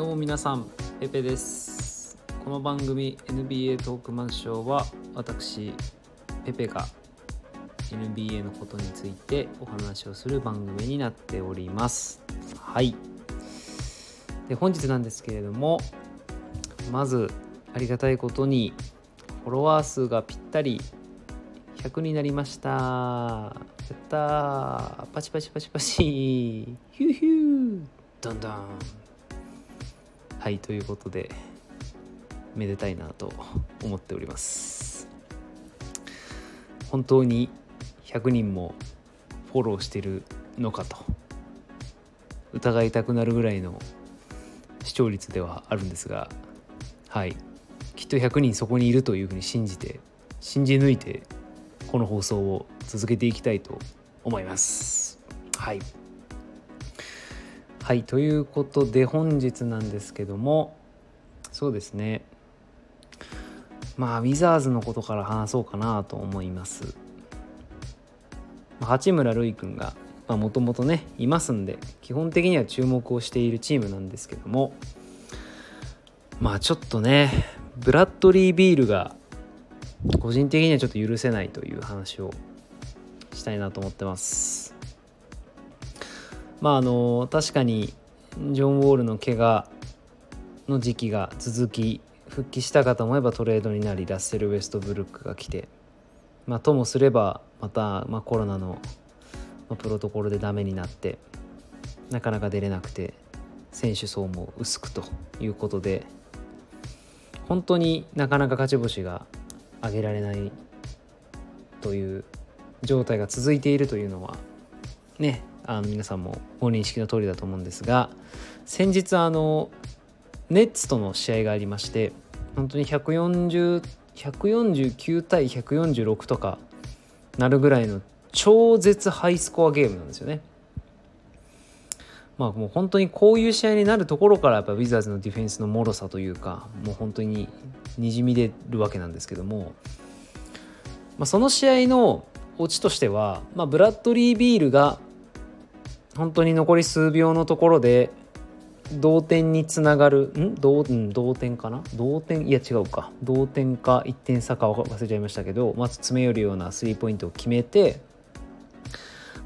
どうも皆さんペペです。この番組 NBA トークマンショーは私ペペが NBA のことについてお話をする番組になっております。はい。で本日なんですけれどもまずありがたいことにフォロワー数がぴったり100になりました。やったー。パチパチパチパチ。ヒューヒュー。ドンドン。はいということでめでたいなと思っております。本当に100人もフォローしてるのかと疑いたくなるぐらいの視聴率ではあるんですがはいきっと100人そこにいるというふうに信じて信じ抜いてこの放送を続けていきたいと思います。はい。はいということで本日なんですけどもそうですね。まあウィザーズのことから話そうかなと思います。八村塁君がもともとねいますんで基本的には注目をしているチームなんですけどもまあちょっとねブラッドリー・ビールが個人的にはちょっと許せないという話をしたいなと思ってます。まああの確かにジョン・ウォールの怪我の時期が続き復帰したかと思えばトレードになりラッセル・ウェストブルックが来てまあともすればまた、まあ、コロナのまあプロトコルでダメになってなかなか出れなくて選手層も薄くということで本当になかなか勝ち星が上げられないという状態が続いているというのはねあの皆さんもご認識の通りだと思うんですが先日あのネッツとの試合がありまして本当に140 149対146とかなるぐらいの超絶ハイスコアゲームなんですよね。まあもう本当にこういう試合になるところからやっぱウィザーズのディフェンスの脆さというかもう本当ににじみ出るわけなんですけども、まあ、その試合のオチとしては、まあ、ブラッドリー・ビールが本当に残り数秒のところで同点につながるん？同,、うん、同点かな？同点いや違うか。同点か1点差か忘れちゃいましたけどまず詰め寄るようなスリーポイントを決めて、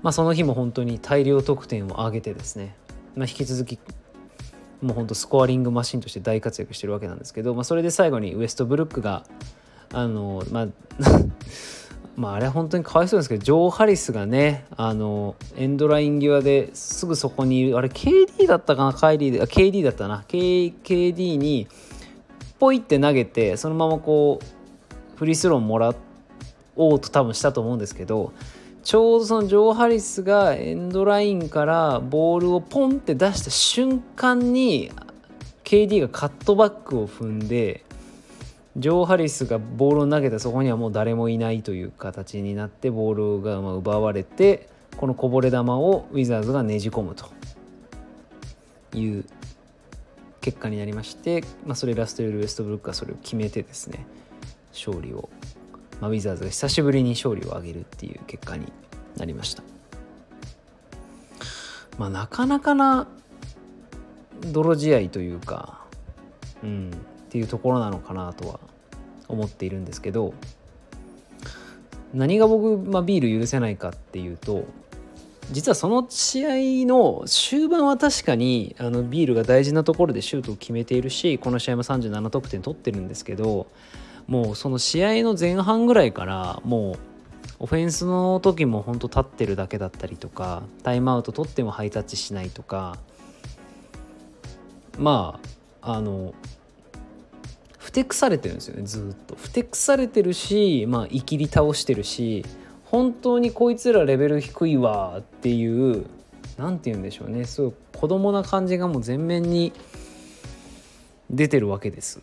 まあ、その日も本当に大量得点を上げてですね、まあ、引き続きもうほんとスコアリングマシンとして大活躍してるわけなんですけど、まあ、それで最後にウエストブルックがあのまあまああれ本当にかわいそうですけどジョー・ハリスがねあのエンドライン際ですぐそこにいるあれ KD だったかな？カイリーあ KD だったな。K KD にポイって投げてそのままこうフリースローもらおうと多分したと思うんですけどちょうどそのジョー・ハリスがエンドラインからボールをポンって出した瞬間に KD がカットバックを踏んでジョー・ハリスがボールを投げたそこにはもう誰もいないという形になってボールが奪われてこのこぼれ球をウィザーズがねじ込むという結果になりまして、まあ、それラストヨル・ウエストブルックがそれを決めてですね勝利をまあ、ウィザーズが久しぶりに勝利を挙げるっていう結果になりました。まあ、なかなかな泥試合というか、うん、っていうところなのかなとは思っているんですけど何が僕、まあ、ビール許せないかっていうと実はその試合の終盤は確かにあのビールが大事なところでシュートを決めているしこの試合も37得点取ってるんですけどもうその試合の前半ぐらいからもうオフェンスの時も本当立ってるだけだったりとかタイムアウト取ってもハイタッチしないとかまああのふてくされてるんですよねずっと。ふてくされてるしまあいきり倒してるし本当にこいつらレベル低いわっていう何て言うんでしょうね。すごい子供な感じがもう前面に出てるわけです。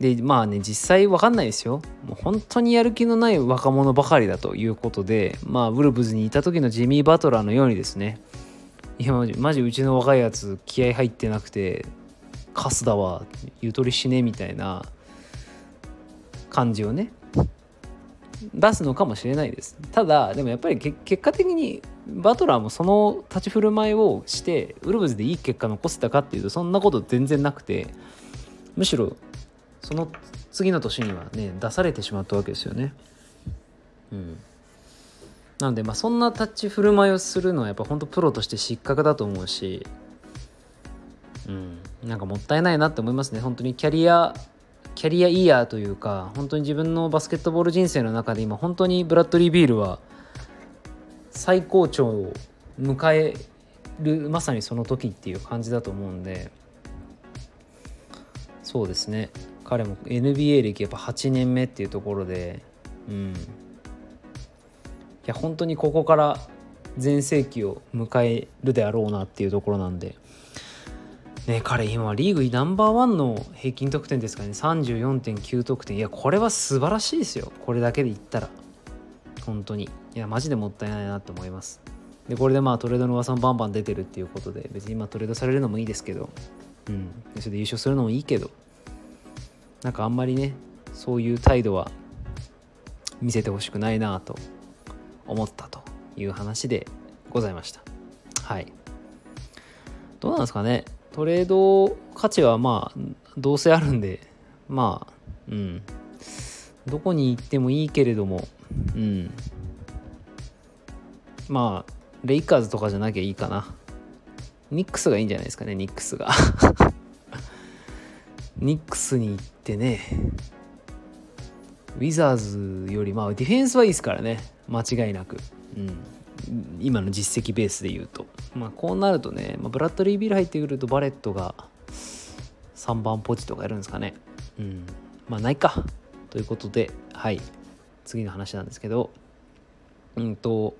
でまあね実際分かんないですよ。もう本当にやる気のない若者ばかりだということでまあウルブズにいた時のジミー・バトラーのようにですね。いやマジマジうちの若いやつ気合入ってなくてカスだわゆとりしねみたいな感じをね出すのかもしれないです。ただでもやっぱり結果的にバトラーもその立ち振る舞いをしてウルブズでいい結果残せたかっていうとそんなこと全然なくてむしろその次の年にはね出されてしまったわけですよね。うん。なのでまあそんな立ち振る舞いをするのはやっぱ本当プロとして失格だと思うしうん。なんかもったいないなって思いますね。本当にキャリアキャリアイヤーというか本当に自分のバスケットボール人生の中で今本当にブラッドリー・ビールは最高潮を迎えるまさにその時っていう感じだと思うんでそうですね。彼も NBA 歴やっぱ8年目っていうところでうん。いや本当にここから全盛期を迎えるであろうなっていうところなんで。ね、彼今リーグナンバーワンの平均得点ですかね34.9得点。いやこれは素晴らしいですよ。これだけで言ったら。本当に。いやマジでもったいないなと思います。でこれでまあトレードの噂もバンバン出てるっていうことで別に今トレードされるのもいいですけど。うん。それで優勝するのもいいけど。なんかあんまりねそういう態度は見せてほしくないなと思ったという話でございました。はい。どうなんですかね。トレード価値はまあどうせあるんでまあうん。どこに行ってもいいけれどもうん。まあレイカーズとかじゃなきゃいいかな。ニックスがいいんじゃないですかねニックスが。ニックスに行ってねウィザーズよりまあディフェンスはいいですからね間違いなく、うん、今の実績ベースで言うと、まあ、こうなるとね、まあ、ブラッドリー・ビル入ってくるとバレットが3番ポジとかやるんですかね。うん。まあないか。ということではい。次の話なんですけど。うんと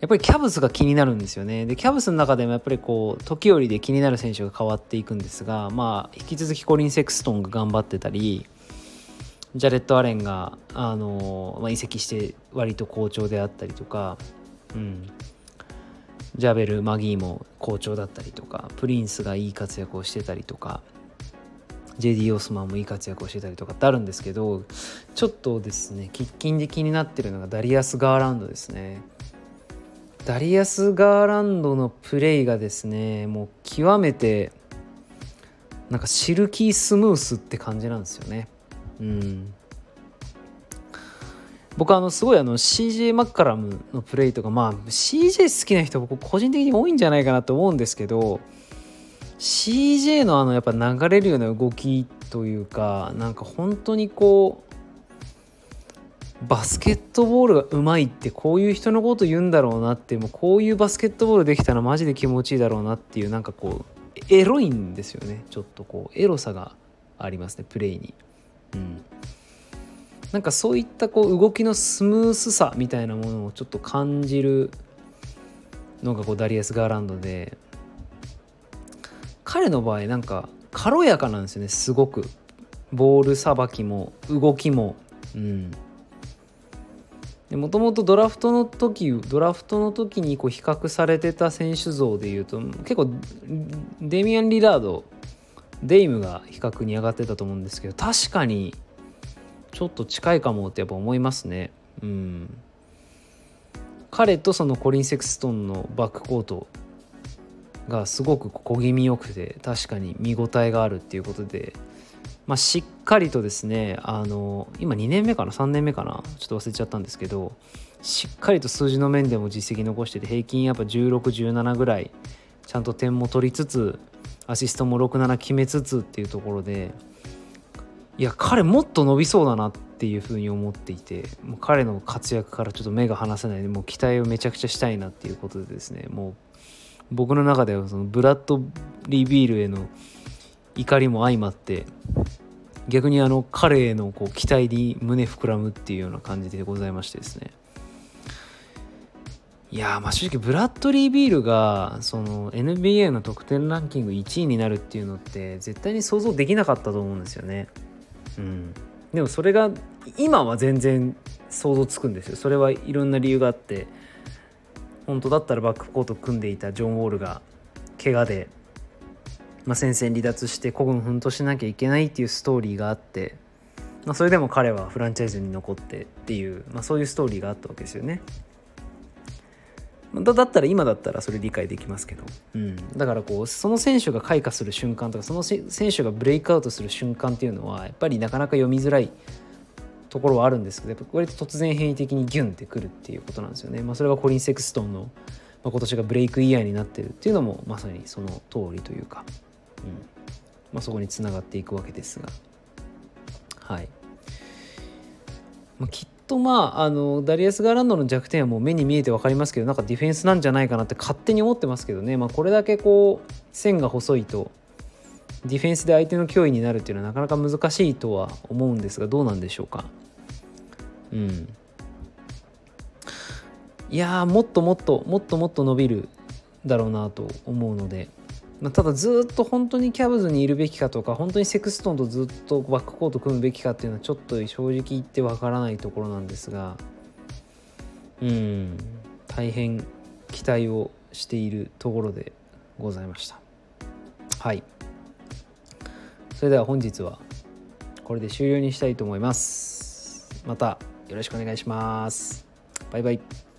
やっぱりキャブスが気になるんですよね。でキャブスの中でもやっぱりこう時折で気になる選手が変わっていくんですがまあ引き続きコリン・セクストンが頑張ってたりジャレット・アレンが、あのまあ、移籍して割と好調であったりとか、うん、ジャベル・マギーも好調だったりとかプリンスがいい活躍をしてたりとか JD オスマンもいい活躍をしてたりとかってあるんですけどちょっとですね喫緊で気になってるのがダリアス・ガーランドですね。ダリアス・ガーランドのプレイがですねもう極めてなんかシルキースムースって感じなんですよね。うん僕あのすごいあの CJ マッカラムのプレイとかまあ CJ 好きな人僕個人的に多いんじゃないかなと思うんですけど CJ のあのやっぱ流れるような動きというかなんか本当にこうバスケットボールがうまいってこういう人のこと言うんだろうなってもうこういうバスケットボールできたらマジで気持ちいいだろうなっていうなんかこうエロいんですよねちょっとこうエロさがありますねプレイに。うん、なんかそういったこう動きのスムースさみたいなものをちょっと感じるのがこうダリアス・ガーランドで彼の場合なんか軽やかなんですよねすごく。ボールさばきも動きも。うん。もともとドラフトの時ドラフトの時にこう比較されてた選手像でいうと結構デミアン・リラードデイムが比較に上がってたと思うんですけど確かにちょっと近いかもってやっぱ思いますね。うん。彼とそのコリン・セクストンのバックコートがすごく小気味よくて確かに見応えがあるっていうことで、まあ、しっかりとですねあの今2年目かな？3年目かな？ちょっと忘れちゃったんですけどしっかりと数字の面でも実績残してて平均やっぱ1617ぐらいちゃんと点も取りつつアシストも67決めつつっていうところでいや彼もっと伸びそうだなっていうふうに思っていてもう彼の活躍からちょっと目が離せない。でもう期待をめちゃくちゃしたいなっていうことでですねもう僕の中ではそのブラッドリー・ビールへの怒りも相まって逆にあの彼へのこう期待に胸膨らむっていうような感じでございましてですね。いやまあ正直ブラッドリー・ビールがその NBA の得点ランキング1位になるっていうのって絶対に想像できなかったと思うんですよね。うん、でもそれが今は全然想像つくんですよ。それはいろんな理由があって本当だったらバックコート組んでいたジョン・ウォールが怪我で、まあ、戦線離脱して孤軍奮闘しなきゃいけないっていうストーリーがあってまあ、それでも彼はフランチャイズに残ってっていう、まあ、そういうストーリーがあったわけですよね。だだったら今だったらそれ理解できますけど、うん、だからこうその選手が開花する瞬間とかその選手がブレイクアウトする瞬間っていうのはやっぱりなかなか読みづらいところはあるんですけど割と突然変異的にギュンってくるっていうことなんですよね。まあ、それがコリン・セクストンの、まあ、今年がブレイクイヤーになってるっていうのもまさにその通りというか、うんまあ、そこにつながっていくわけですが。はい。まあ、きっとまああのダリアス・ガーランドの弱点はもう目に見えて分かりますけどなんかディフェンスなんじゃないかなって勝手に思ってますけどね、まあ、これだけこう線が細いとディフェンスで相手の脅威になるっていうのはなかなか難しいとは思うんですがどうなんでしょうか。うん、いやもっともっともっともっと伸びるだろうなと思うので。まあ、ただずっと本当にキャブズにいるべきかとか本当にセクストンとずっとバックコート組むべきかっていうのはちょっと正直言ってわからないところなんですがうん大変期待をしているところでございました。はい。それでは本日はこれで終了にしたいと思います。またよろしくお願いします。バイバイ。